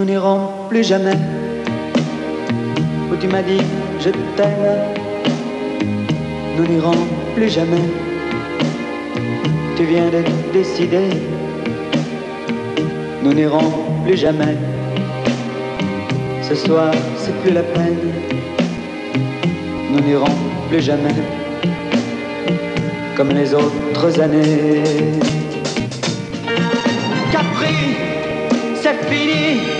nous n'irons plus jamais où tu m'as dit je t'aime. Nous n'irons plus jamais. Tu viens de décider. Nous n'irons plus jamais. Ce soir, c'est plus la peine. Nous n'irons plus jamais. Comme les autres années. Capri, c'est fini.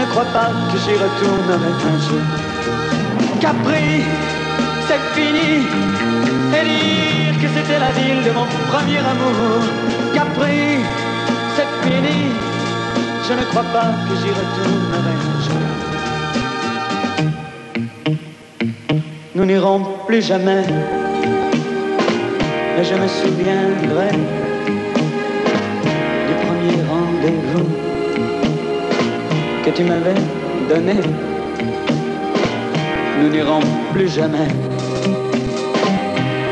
Ne crois pas que j'y retournerai un jour. Capri, c'est fini, et dire que c'était la ville de mon premier amour. Capri, c'est fini, je ne crois pas que j'y retournerai un jour. Nous n'irons plus jamais, mais je me souviendrai du premier rendez-vous que tu m'avais donné. Nous n'irons plus jamais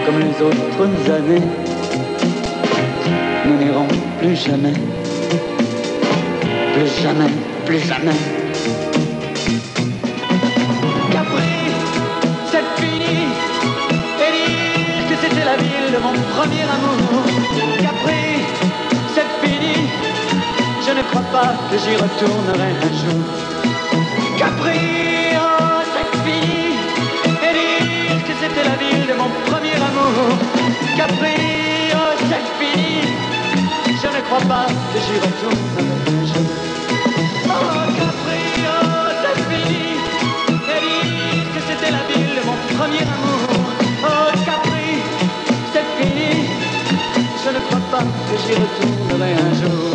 comme les autres années. Nous n'irons plus jamais, plus jamais, plus jamais. Capri, c'est fini. Et dire que c'était la ville de mon premier amour. Capri, ne crois pas que j'y retournerai un jour. Capri, oh, c'est fini. Et dire que c'était la ville de mon premier amour. Capri, oh, c'est fini. Je ne crois pas que j'y retournerai un jour. Oh, Capri, oh, c'est fini. Et dire que c'était la ville de mon premier amour. Oh, Capri, c'est fini. Je ne crois pas que j'y retournerai un jour.